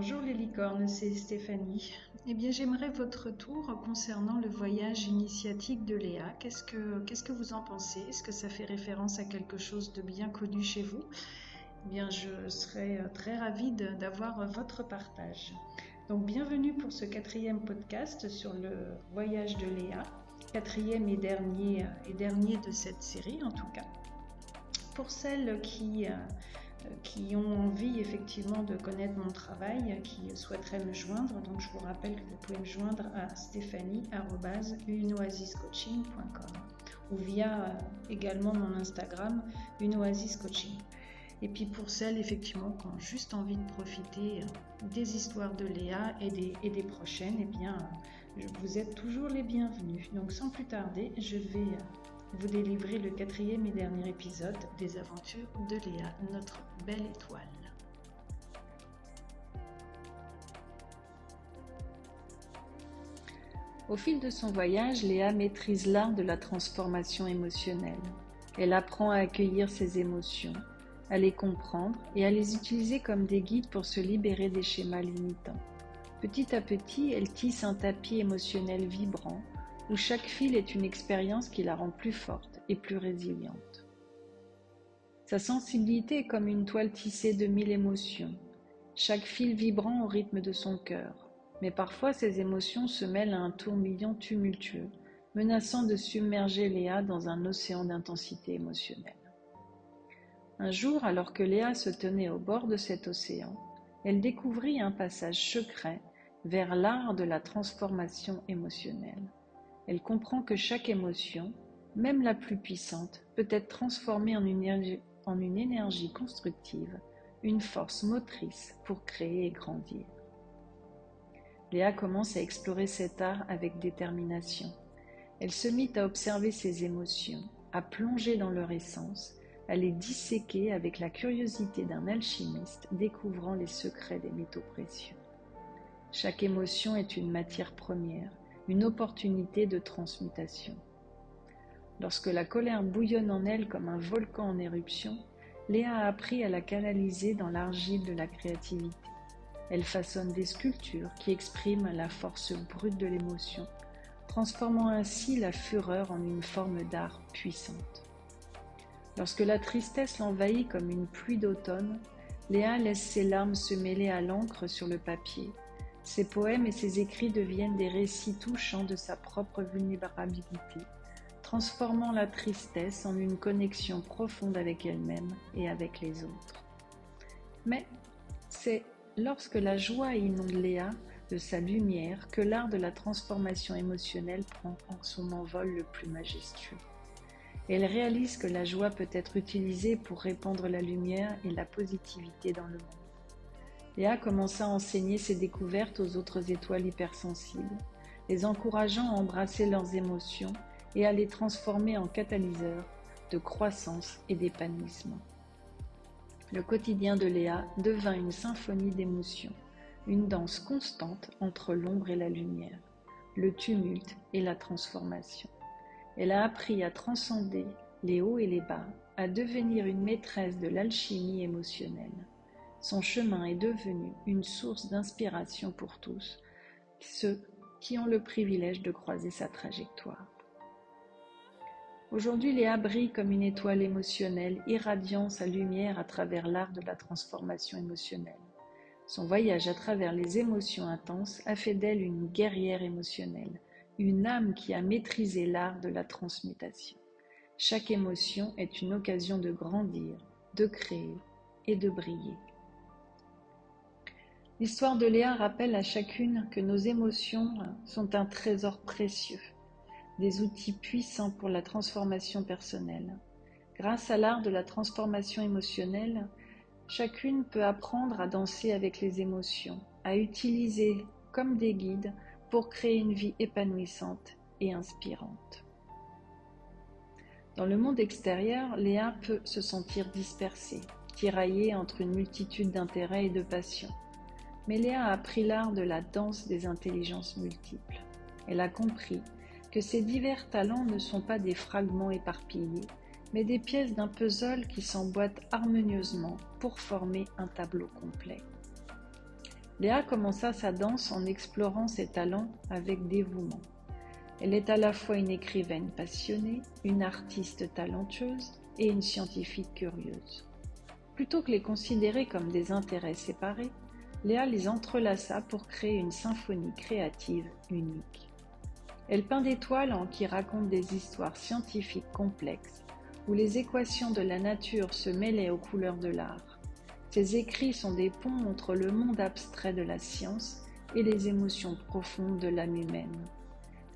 Bonjour les licornes, c'est Stéphanie. Eh bien, j'aimerais votre retour concernant le voyage initiatique de Léa. Qu'est-ce que, vous en pensez? Est-ce que ça fait référence à quelque chose de bien connu chez vous? Eh bien, je serais très ravie d'avoir votre partage. Donc, bienvenue pour ce quatrième podcast sur le voyage de Léa, quatrième et dernier, et dernier de cette série en tout cas. Pour celles qui qui ont envie effectivement de connaître mon travail, qui souhaiteraient me joindre. Donc je vous rappelle que vous pouvez me joindre à stéphanie.unoasiscoaching.com ou via euh, également mon Instagram unoasiscoaching. Et puis pour celles effectivement qui ont juste envie de profiter euh, des histoires de Léa et des, et des prochaines, eh bien vous êtes toujours les bienvenus. Donc sans plus tarder, je vais euh, vous délivrez le quatrième et dernier épisode des aventures de Léa, notre belle étoile. Au fil de son voyage, Léa maîtrise l'art de la transformation émotionnelle. Elle apprend à accueillir ses émotions, à les comprendre et à les utiliser comme des guides pour se libérer des schémas limitants. Petit à petit, elle tisse un tapis émotionnel vibrant où chaque fil est une expérience qui la rend plus forte et plus résiliente. Sa sensibilité est comme une toile tissée de mille émotions, chaque fil vibrant au rythme de son cœur, mais parfois ces émotions se mêlent à un tourbillon tumultueux, menaçant de submerger Léa dans un océan d'intensité émotionnelle. Un jour, alors que Léa se tenait au bord de cet océan, elle découvrit un passage secret vers l'art de la transformation émotionnelle elle comprend que chaque émotion, même la plus puissante, peut être transformée en une, énergie, constructive, une force motrice pour créer et grandir. Léa commence à explorer cet art avec détermination. Elle se mit à observer ses émotions, à plonger dans leur essence, à les disséquer avec la curiosité d'un alchimiste découvrant les secrets des métaux précieux. Chaque émotion est une matière première, une opportunité de transmutation. Lorsque la colère bouillonne en elle comme un volcan en éruption, Léa a appris à la canaliser dans l'argile de la créativité. Elle façonne des sculptures qui expriment la force brute de l'émotion, transformant ainsi la fureur en une forme d'art puissante. Lorsque la tristesse l'envahit comme une pluie d'automne, Léa laisse ses larmes se mêler à l'encre sur le papier ses poèmes et ses écrits deviennent des récits touchants de sa propre vulnérabilité, transformant la tristesse en une connexion profonde avec elle-même et avec les autres. Mais c'est lorsque la joie inonde Léa de sa lumière que l'art de la transformation émotionnelle prend son envol le plus majestueux. Elle réalise que la joie peut être utilisée pour répandre la lumière et la positivité dans le monde. Léa commença à enseigner ses découvertes aux autres étoiles hypersensibles, les encourageant à embrasser leurs émotions et à les transformer en catalyseurs de croissance et d'épanouissement. Le quotidien de Léa devint une symphonie d'émotions, une danse constante entre l'ombre et la lumière, le tumulte et la transformation. Elle a appris à transcender les hauts et les bas, à devenir une maîtresse de l'alchimie émotionnelle. Son chemin est devenu une source d'inspiration pour tous ceux qui ont le privilège de croiser sa trajectoire. Aujourd'hui, Léa brille comme une étoile émotionnelle, irradiant sa lumière à travers l'art de la transformation émotionnelle. Son voyage à travers les émotions intenses a fait d'elle une guerrière émotionnelle, une âme qui a maîtrisé l'art de la transmutation. Chaque émotion est une occasion de grandir, de créer et de briller. L'histoire de Léa rappelle à chacune que nos émotions sont un trésor précieux, des outils puissants pour la transformation personnelle. Grâce à l'art de la transformation émotionnelle, chacune peut apprendre à danser avec les émotions, à utiliser comme des guides pour créer une vie épanouissante et inspirante. Dans le monde extérieur, Léa peut se sentir dispersée, tiraillée entre une multitude d'intérêts et de passions. Mais Léa a appris l'art de la danse des intelligences multiples. Elle a compris que ces divers talents ne sont pas des fragments éparpillés, mais des pièces d'un puzzle qui s'emboîtent harmonieusement pour former un tableau complet. Léa commença sa danse en explorant ses talents avec dévouement. Elle est à la fois une écrivaine passionnée, une artiste talentueuse et une scientifique curieuse. Plutôt que les considérer comme des intérêts séparés, Léa les entrelaça pour créer une symphonie créative unique. Elle peint des toiles en qui racontent des histoires scientifiques complexes, où les équations de la nature se mêlaient aux couleurs de l'art ces écrits sont des ponts entre le monde abstrait de la science et les émotions profondes de l'âme humaine.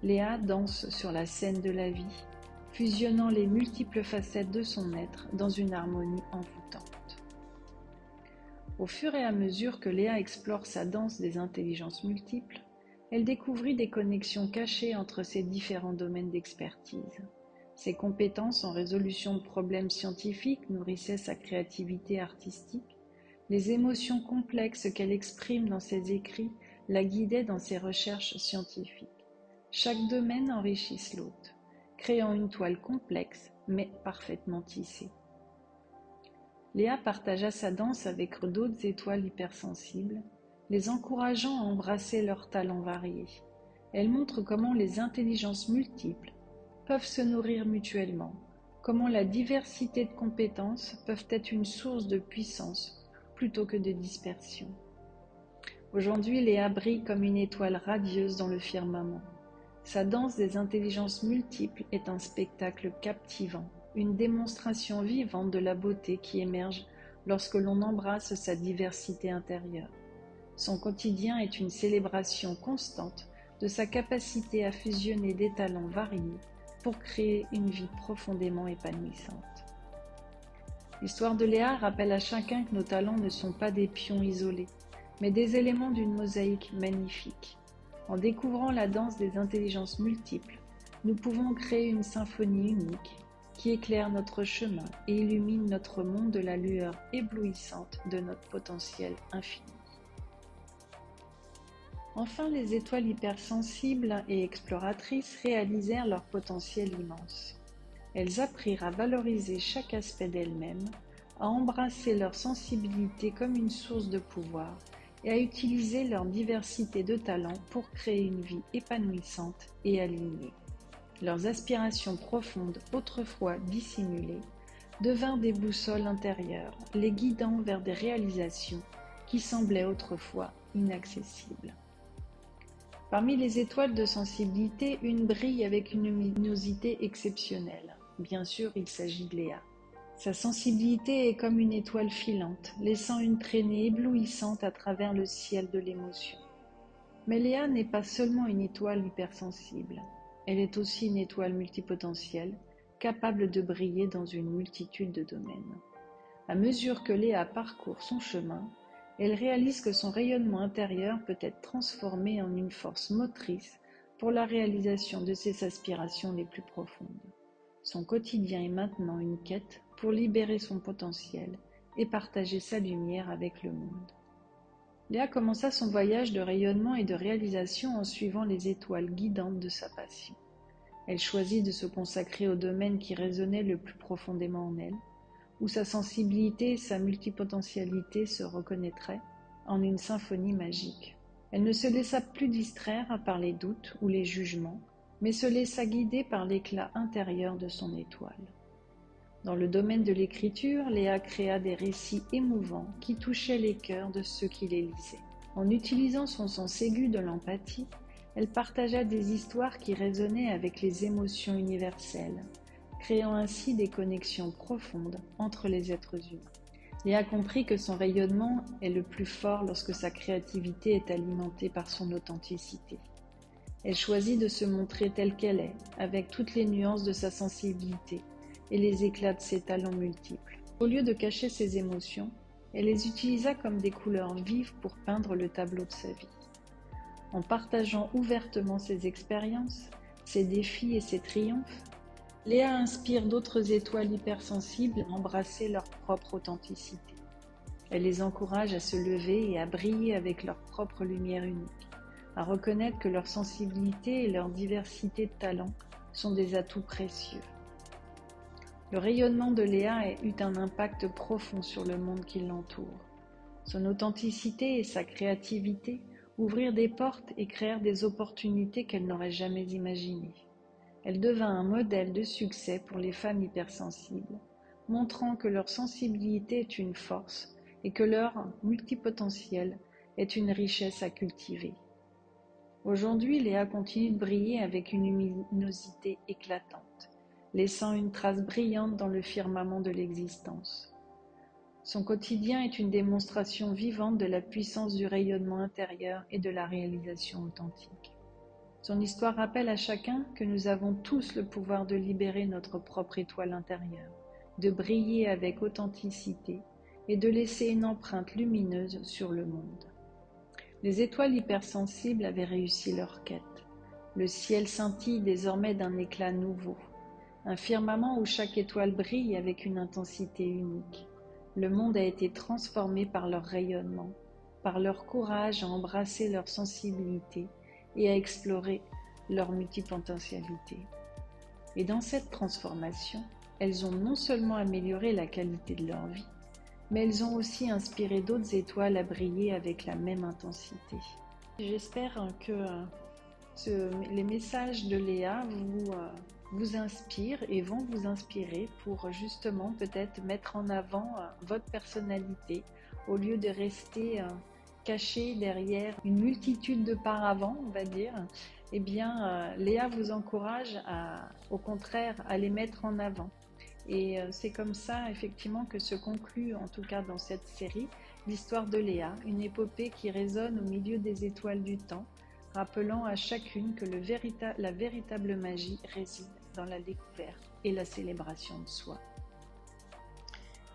Léa danse sur la scène de la vie, fusionnant les multiples facettes de son être dans une harmonie envoûtante. Au fur et à mesure que Léa explore sa danse des intelligences multiples, elle découvrit des connexions cachées entre ces différents domaines d'expertise. Ses compétences en résolution de problèmes scientifiques nourrissaient sa créativité artistique les émotions complexes qu'elle exprime dans ses écrits la guidaient dans ses recherches scientifiques. Chaque domaine enrichisse l'autre, créant une toile complexe mais parfaitement tissée. Léa partagea sa danse avec d'autres étoiles hypersensibles, les encourageant à embrasser leurs talents variés. Elle montre comment les intelligences multiples peuvent se nourrir mutuellement, comment la diversité de compétences peuvent être une source de puissance plutôt que de dispersion. Aujourd'hui, Léa brille comme une étoile radieuse dans le firmament. Sa danse des intelligences multiples est un spectacle captivant, une démonstration vivante de la beauté qui émerge lorsque l'on embrasse sa diversité intérieure. Son quotidien est une célébration constante de sa capacité à fusionner des talents variés pour créer une vie profondément épanouissante. L'histoire de Léa rappelle à chacun que nos talents ne sont pas des pions isolés, mais des éléments d'une mosaïque magnifique. En découvrant la danse des intelligences multiples, nous pouvons créer une symphonie unique qui éclaire notre chemin et illumine notre monde de la lueur éblouissante de notre potentiel infini. Enfin, les étoiles hypersensibles et exploratrices réalisèrent leur potentiel immense. Elles apprirent à valoriser chaque aspect d'elles-mêmes, à embrasser leur sensibilité comme une source de pouvoir et à utiliser leur diversité de talents pour créer une vie épanouissante et alignée. Leurs aspirations profondes, autrefois dissimulées, devinrent des boussoles intérieures, les guidant vers des réalisations qui semblaient autrefois inaccessibles. Parmi les étoiles de sensibilité, une brille avec une luminosité exceptionnelle. Bien sûr, il s'agit de Léa. Sa sensibilité est comme une étoile filante, laissant une traînée éblouissante à travers le ciel de l'émotion. Mais Léa n'est pas seulement une étoile hypersensible, elle est aussi une étoile multipotentielle, capable de briller dans une multitude de domaines. À mesure que Léa parcourt son chemin, elle réalise que son rayonnement intérieur peut être transformé en une force motrice pour la réalisation de ses aspirations les plus profondes. Son quotidien est maintenant une quête pour libérer son potentiel et partager sa lumière avec le monde. Léa commença son voyage de rayonnement et de réalisation en suivant les étoiles guidantes de sa passion. Elle choisit de se consacrer au domaine qui résonnait le plus profondément en elle, où sa sensibilité et sa multipotentialité se reconnaîtraient en une symphonie magique. Elle ne se laissa plus distraire par les doutes ou les jugements, mais se laissa guider par l'éclat intérieur de son étoile. Dans le domaine de l'écriture, Léa créa des récits émouvants qui touchaient les cœurs de ceux qui les lisaient. En utilisant son sens aigu de l'empathie, elle partagea des histoires qui résonnaient avec les émotions universelles, créant ainsi des connexions profondes entre les êtres humains. Léa comprit que son rayonnement est le plus fort lorsque sa créativité est alimentée par son authenticité. Elle choisit de se montrer telle qu'elle est, avec toutes les nuances de sa sensibilité et les éclats de ses talents multiples. Au lieu de cacher ses émotions, elle les utilisa comme des couleurs vives pour peindre le tableau de sa vie. En partageant ouvertement ses expériences, ses défis et ses triomphes, Léa inspire d'autres étoiles hypersensibles à embrasser leur propre authenticité. Elle les encourage à se lever et à briller avec leur propre lumière unique à reconnaître que leur sensibilité et leur diversité de talents sont des atouts précieux. Le rayonnement de Léa eut un impact profond sur le monde qui l'entoure. son authenticité et sa créativité, ouvrir des portes et créer des opportunités qu'elle n'aurait jamais imaginées. Elle devint un modèle de succès pour les femmes hypersensibles, montrant que leur sensibilité est une force et que leur multipotentiel est une richesse à cultiver. Aujourd'hui, Léa continue de briller avec une luminosité éclatante, laissant une trace brillante dans le firmament de l'existence. Son quotidien est une démonstration vivante de la puissance du rayonnement intérieur et de la réalisation authentique. Son histoire rappelle à chacun que nous avons tous le pouvoir de libérer notre propre étoile intérieure, de briller avec authenticité et de laisser une empreinte lumineuse sur le monde. Les étoiles hypersensibles avaient réussi leur quête. Le ciel scintille désormais d'un éclat nouveau, un firmament où chaque étoile brille avec une intensité unique. Le monde a été transformé par leur rayonnement, par leur courage à embrasser leur sensibilité et à explorer leur multipotentialité. Et dans cette transformation, elles ont non seulement amélioré la qualité de leur vie, mais elles ont aussi inspiré d'autres étoiles à briller avec la même intensité. J'espère que euh, les messages de Léa vous, euh, vous inspirent et vont vous inspirer pour justement peut-être mettre en avant euh, votre personnalité au lieu de rester caché derrière une multitude de paravents, on va dire. Eh bien, Léa vous encourage à, au contraire, à les mettre en avant. Et euh, c'est comme ça, effectivement, que se conclut, en tout cas dans cette série, l'histoire de Léa, une épopée qui résonne au milieu des étoiles du temps, rappelant à chacune que la véritable magie réside dans la découverte et la célébration de soi.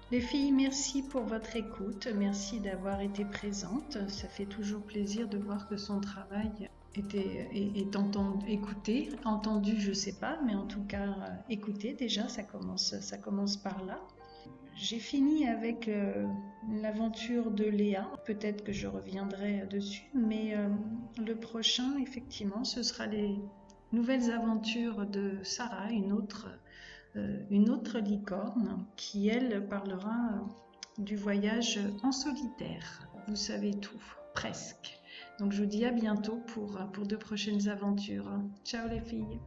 Les filles, merci pour votre écoute, merci d'avoir été présentes. Ça fait toujours plaisir de voir que son travail était, est, entendu, écouté, entendu, je sais pas, mais en tout cas euh, écouté déjà, ça commence, ça commence par là. J'ai fini avec euh, l'aventure de Léa. Peut-être que je reviendrai dessus, mais euh, le prochain, effectivement, ce sera les nouvelles aventures de Sarah, une autre, autre licorne, qui elle parlera du voyage en solitaire. Vous savez tout, presque. Donc je vous dis à bientôt pour, pour de prochaines aventures. Ciao les filles